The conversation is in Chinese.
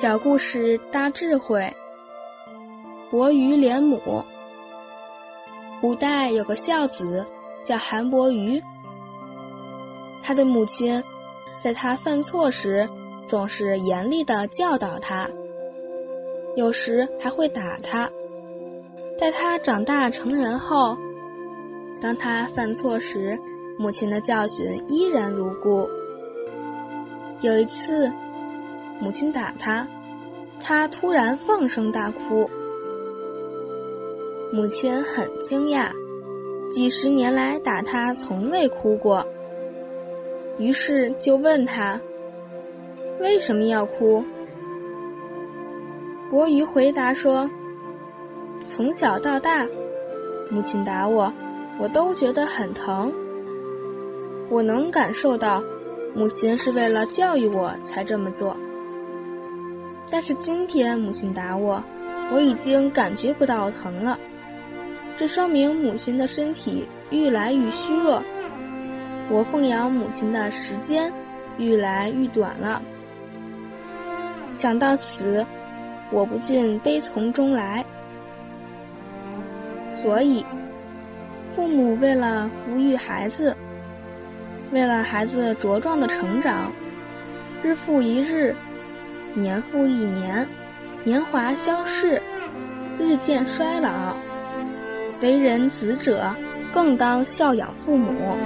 小故事大智慧。伯鱼怜母。古代有个孝子叫韩伯鱼，他的母亲在他犯错时总是严厉的教导他，有时还会打他。待他长大成人后，当他犯错时，母亲的教训依然如故。有一次，母亲打他，他突然放声大哭。母亲很惊讶，几十年来打他从未哭过。于是就问他：“为什么要哭？”伯鱼回答说：“从小到大，母亲打我，我都觉得很疼。我能感受到。”母亲是为了教育我才这么做，但是今天母亲打我，我已经感觉不到疼了，这说明母亲的身体愈来愈虚弱，我奉养母亲的时间愈来愈短了。想到此，我不禁悲从中来。所以，父母为了抚育孩子。为了孩子茁壮的成长，日复一日，年复一年，年华消逝，日渐衰老。为人子者，更当孝养父母。